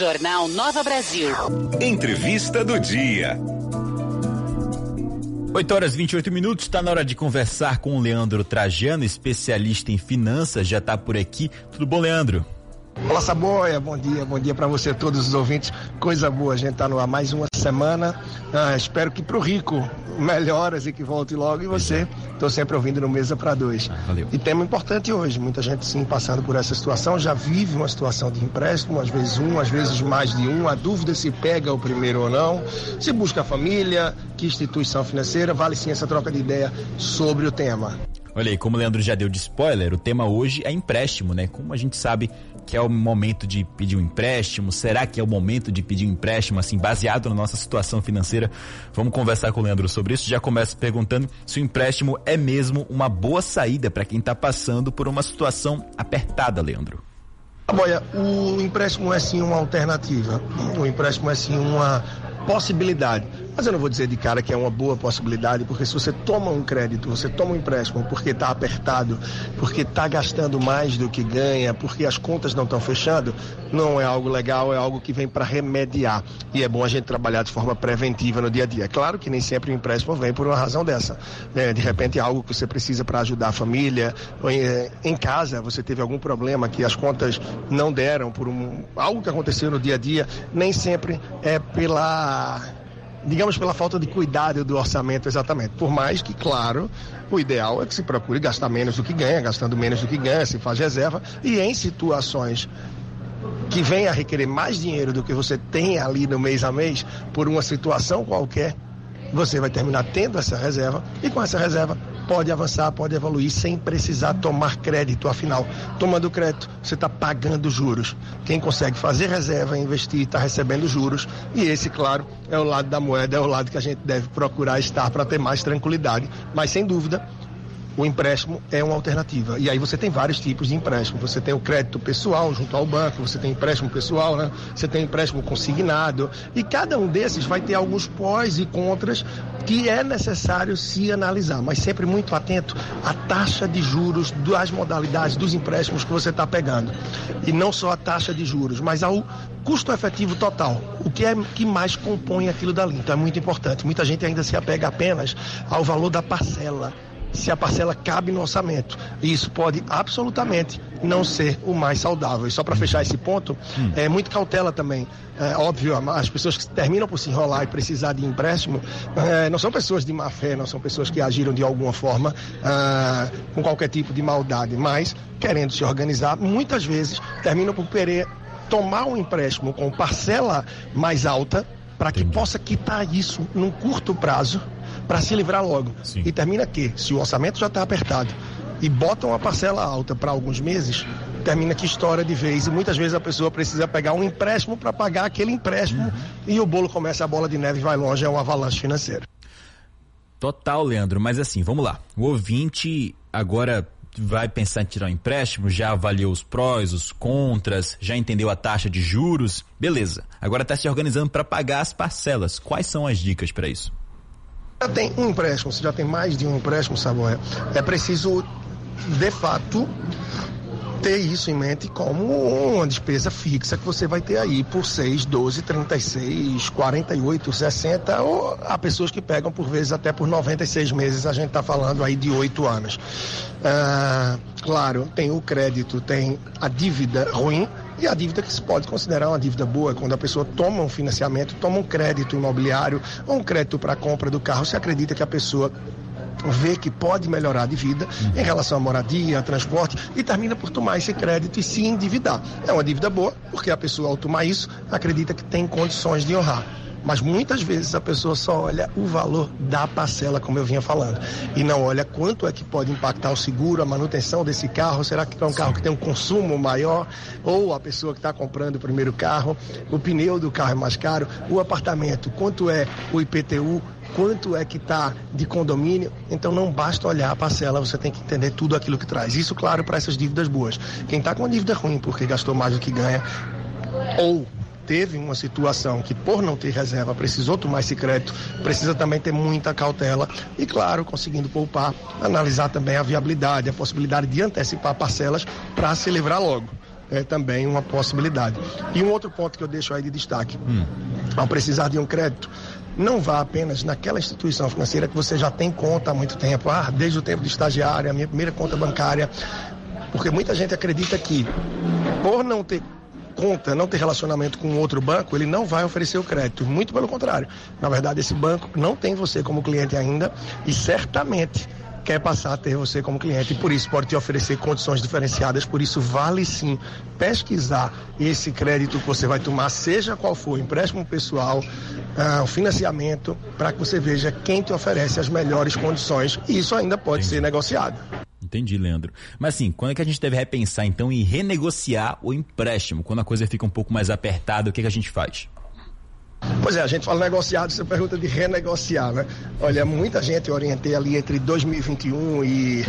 Jornal Nova Brasil. Entrevista do dia. 8 horas 28 minutos, está na hora de conversar com o Leandro Trajano, especialista em finanças, já está por aqui. Tudo bom, Leandro? Olá, Saboia, bom dia, bom dia para você, todos os ouvintes. Coisa boa, a gente tá no ar mais uma semana. Ah, espero que pro Rico melhoras e que volte logo. E você, estou sempre ouvindo no Mesa para Dois. Ah, valeu. E tema importante hoje, muita gente sim passando por essa situação, já vive uma situação de empréstimo, às vezes um, às vezes mais de um. A dúvida é se pega o primeiro ou não, se busca a família, que instituição financeira, vale sim essa troca de ideia sobre o tema. Olha aí, como o Leandro já deu de spoiler, o tema hoje é empréstimo, né? Como a gente sabe que é o momento de pedir um empréstimo, será que é o momento de pedir um empréstimo, assim, baseado na nossa situação financeira? Vamos conversar com o Leandro sobre isso. Já começo perguntando se o empréstimo é mesmo uma boa saída para quem está passando por uma situação apertada, Leandro. Olha, o empréstimo é sim uma alternativa. O empréstimo é sim uma possibilidade. Mas eu não vou dizer de cara que é uma boa possibilidade, porque se você toma um crédito, você toma um empréstimo porque está apertado, porque está gastando mais do que ganha, porque as contas não estão fechando, não é algo legal, é algo que vem para remediar. E é bom a gente trabalhar de forma preventiva no dia a dia. É claro que nem sempre o empréstimo vem por uma razão dessa. né? de repente é algo que você precisa para ajudar a família, eh, em casa você teve algum problema que as contas não deram por um, algo que aconteceu no dia a dia, nem sempre é pela digamos, pela falta de cuidado do orçamento exatamente. Por mais que, claro, o ideal é que se procure gastar menos do que ganha, gastando menos do que ganha, se faz reserva, e em situações que venha a requerer mais dinheiro do que você tem ali no mês a mês, por uma situação qualquer, você vai terminar tendo essa reserva, e com essa reserva pode avançar, pode evoluir sem precisar tomar crédito. Afinal, tomando crédito, você está pagando juros. Quem consegue fazer reserva, investir, está recebendo juros. E esse, claro, é o lado da moeda, é o lado que a gente deve procurar estar para ter mais tranquilidade. Mas, sem dúvida, o empréstimo é uma alternativa. E aí você tem vários tipos de empréstimo. Você tem o crédito pessoal junto ao banco, você tem empréstimo pessoal, né? Você tem empréstimo consignado. E cada um desses vai ter alguns pós e contras que é necessário se analisar, mas sempre muito atento à taxa de juros das modalidades dos empréstimos que você está pegando. E não só a taxa de juros, mas ao custo efetivo total. O que é que mais compõe aquilo dali. Então é muito importante. Muita gente ainda se apega apenas ao valor da parcela se a parcela cabe no orçamento. E isso pode absolutamente não ser o mais saudável. E só para fechar esse ponto, é muito cautela também. É óbvio, as pessoas que terminam por se enrolar e precisar de empréstimo é, não são pessoas de má fé, não são pessoas que agiram de alguma forma ah, com qualquer tipo de maldade, mas querendo se organizar, muitas vezes terminam por querer tomar um empréstimo com parcela mais alta para que possa quitar isso num curto prazo para se livrar logo. Sim. E termina que, se o orçamento já está apertado e botam a parcela alta para alguns meses, termina que estoura de vez e muitas vezes a pessoa precisa pegar um empréstimo para pagar aquele empréstimo e o bolo começa a bola de neve vai longe, é um avalanche financeiro. Total, Leandro, mas assim, vamos lá. O ouvinte agora vai pensar em tirar um empréstimo, já avaliou os prós, os contras, já entendeu a taxa de juros, beleza. Agora está se organizando para pagar as parcelas. Quais são as dicas para isso? Já tem um empréstimo, se já tem mais de um empréstimo, Saboia, é preciso, de fato, ter isso em mente como uma despesa fixa que você vai ter aí por 6, 12, 36, 48, 60, ou há pessoas que pegam por vezes até por 96 meses, a gente está falando aí de 8 anos. Ah, claro, tem o crédito, tem a dívida ruim, e a dívida que se pode considerar uma dívida boa, quando a pessoa toma um financiamento, toma um crédito imobiliário ou um crédito para a compra do carro, se acredita que a pessoa vê que pode melhorar de vida em relação à moradia, transporte e termina por tomar esse crédito e se endividar. É uma dívida boa, porque a pessoa ao tomar isso acredita que tem condições de honrar. Mas muitas vezes a pessoa só olha o valor da parcela, como eu vinha falando, e não olha quanto é que pode impactar o seguro, a manutenção desse carro. Será que é um carro que tem um consumo maior? Ou a pessoa que está comprando o primeiro carro, o pneu do carro é mais caro, o apartamento, quanto é o IPTU, quanto é que está de condomínio. Então não basta olhar a parcela, você tem que entender tudo aquilo que traz. Isso, claro, para essas dívidas boas. Quem está com uma dívida ruim porque gastou mais do que ganha, ou teve uma situação que por não ter reserva precisou tomar esse crédito, precisa também ter muita cautela e claro, conseguindo poupar, analisar também a viabilidade, a possibilidade de antecipar parcelas para se livrar logo. é também uma possibilidade. E um outro ponto que eu deixo aí de destaque: hum. ao precisar de um crédito, não vá apenas naquela instituição financeira que você já tem conta há muito tempo, ah, desde o tempo de estagiário, a minha primeira conta bancária, porque muita gente acredita que por não ter conta, não ter relacionamento com outro banco, ele não vai oferecer o crédito. Muito pelo contrário. Na verdade, esse banco não tem você como cliente ainda e certamente quer passar a ter você como cliente e por isso pode te oferecer condições diferenciadas. Por isso, vale sim pesquisar esse crédito que você vai tomar, seja qual for, empréstimo pessoal, uh, financiamento, para que você veja quem te oferece as melhores condições. E isso ainda pode ser negociado. Entendi, Leandro. Mas assim, quando é que a gente deve repensar então em renegociar o empréstimo? Quando a coisa fica um pouco mais apertada, o que, que a gente faz? Pois é, a gente fala negociado, você pergunta de renegociar, né? Olha, muita gente orientei ali entre 2021 e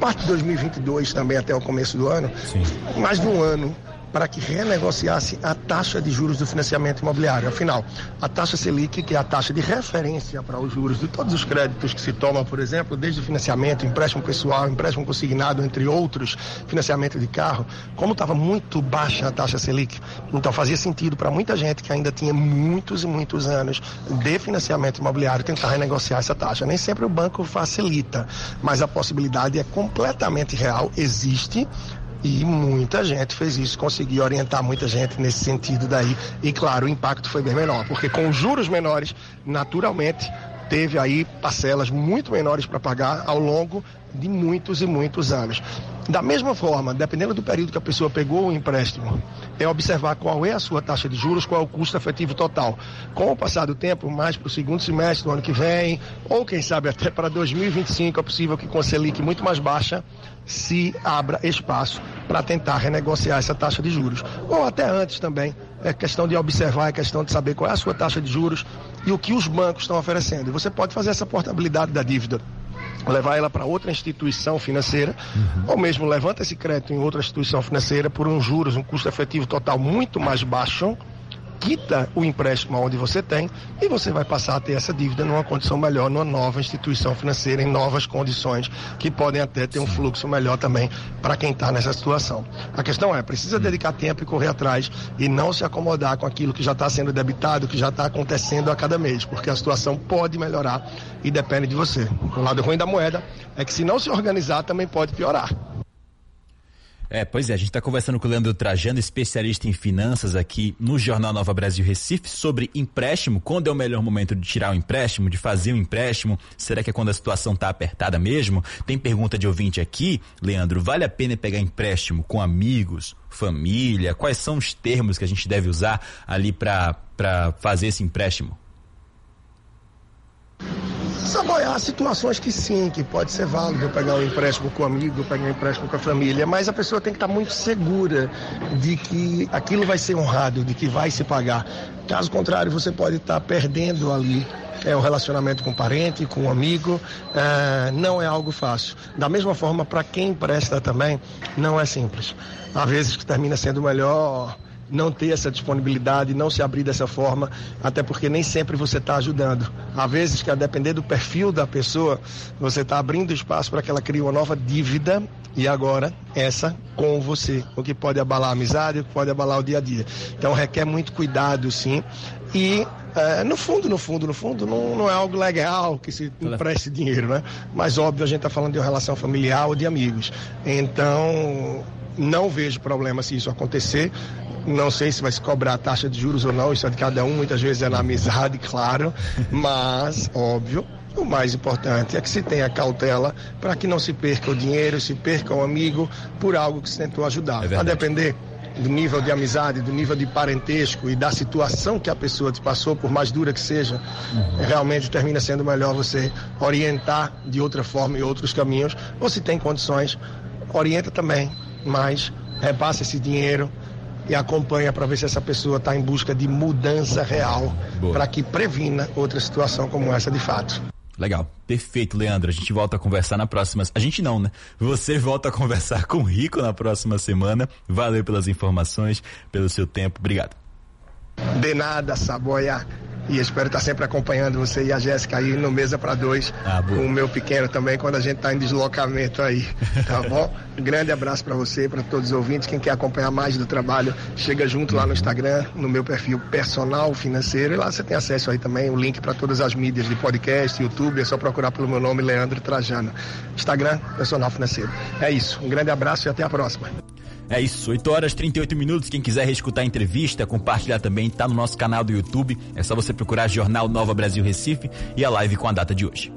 parte de 2022 também até o começo do ano, Sim. mais de um ano para que renegociasse a taxa de juros do financiamento imobiliário. Afinal, a taxa Selic, que é a taxa de referência para os juros de todos os créditos que se tomam, por exemplo, desde financiamento, empréstimo pessoal, empréstimo consignado, entre outros, financiamento de carro, como estava muito baixa a taxa Selic, então fazia sentido para muita gente que ainda tinha muitos e muitos anos de financiamento imobiliário tentar renegociar essa taxa. Nem sempre o banco facilita, mas a possibilidade é completamente real, existe e muita gente fez isso, consegui orientar muita gente nesse sentido daí. E claro, o impacto foi bem menor, porque com juros menores, naturalmente, teve aí parcelas muito menores para pagar ao longo de muitos e muitos anos. Da mesma forma, dependendo do período que a pessoa pegou o empréstimo, é observar qual é a sua taxa de juros, qual é o custo efetivo total. Com o passar do tempo, mais para o segundo semestre do ano que vem, ou quem sabe até para 2025, é possível que com a Selic muito mais baixa, se abra espaço para tentar renegociar essa taxa de juros. Ou até antes também, é questão de observar, é questão de saber qual é a sua taxa de juros e o que os bancos estão oferecendo. E você pode fazer essa portabilidade da dívida levar ela para outra instituição financeira, uhum. ou mesmo levanta esse crédito em outra instituição financeira por um juros, um custo efetivo total muito mais baixo, quita o empréstimo onde você tem e você vai passar a ter essa dívida numa condição melhor, numa nova instituição financeira, em novas condições, que podem até ter um fluxo melhor também para quem está nessa situação. A questão é, precisa dedicar tempo e correr atrás e não se acomodar com aquilo que já está sendo debitado, que já está acontecendo a cada mês, porque a situação pode melhorar e depende de você. O lado ruim da moeda é que se não se organizar, também pode piorar. É, pois é, a gente está conversando com o Leandro Trajano, especialista em finanças aqui no Jornal Nova Brasil Recife, sobre empréstimo, quando é o melhor momento de tirar o empréstimo, de fazer o empréstimo, será que é quando a situação está apertada mesmo? Tem pergunta de ouvinte aqui, Leandro, vale a pena pegar empréstimo com amigos, família? Quais são os termos que a gente deve usar ali para fazer esse empréstimo? Saboiar situações que sim, que pode ser válido pegar um empréstimo com um amigo, pegar um empréstimo com a família, mas a pessoa tem que estar muito segura de que aquilo vai ser honrado, de que vai se pagar. Caso contrário, você pode estar perdendo ali é um relacionamento com um parente, com um amigo, é, não é algo fácil. Da mesma forma, para quem empresta também, não é simples. Há vezes que termina sendo melhor não ter essa disponibilidade, não se abrir dessa forma, até porque nem sempre você está ajudando. Há vezes que, a depender do perfil da pessoa, você está abrindo espaço para que ela crie uma nova dívida e agora essa com você, o que pode abalar a amizade, o que pode abalar o dia a dia. Então requer muito cuidado, sim. E é, no fundo, no fundo, no fundo, não, não é algo legal que se empreste dinheiro, né? Mas óbvio, a gente está falando de uma relação familiar ou de amigos. Então, não vejo problema se isso acontecer. Não sei se vai se cobrar taxa de juros ou não, isso é de cada um, muitas vezes é na amizade, claro, mas, óbvio, o mais importante é que se tenha cautela para que não se perca o dinheiro, se perca o amigo por algo que se tentou ajudar. É a depender do nível de amizade, do nível de parentesco e da situação que a pessoa te passou, por mais dura que seja, uhum. realmente termina sendo melhor você orientar de outra forma e outros caminhos. Ou se tem condições, orienta também, mas repasse esse dinheiro e acompanha para ver se essa pessoa está em busca de mudança real para que previna outra situação como essa de fato. Legal, perfeito, Leandro. A gente volta a conversar na próxima. A gente não, né? Você volta a conversar com o Rico na próxima semana. Valeu pelas informações, pelo seu tempo. Obrigado. De nada, Saboia. E espero estar sempre acompanhando você e a Jéssica aí no Mesa para Dois, ah, com o meu pequeno também, quando a gente está em deslocamento aí, tá bom? Um grande abraço para você, para todos os ouvintes. Quem quer acompanhar mais do trabalho, chega junto lá no Instagram, no meu perfil personal financeiro, e lá você tem acesso aí também, o link para todas as mídias de podcast, YouTube, é só procurar pelo meu nome, Leandro Trajano. Instagram, personal financeiro. É isso, um grande abraço e até a próxima. É isso, 8 horas 38 minutos. Quem quiser reescutar a entrevista, compartilhar também, tá no nosso canal do YouTube. É só você procurar Jornal Nova Brasil Recife e a live com a data de hoje.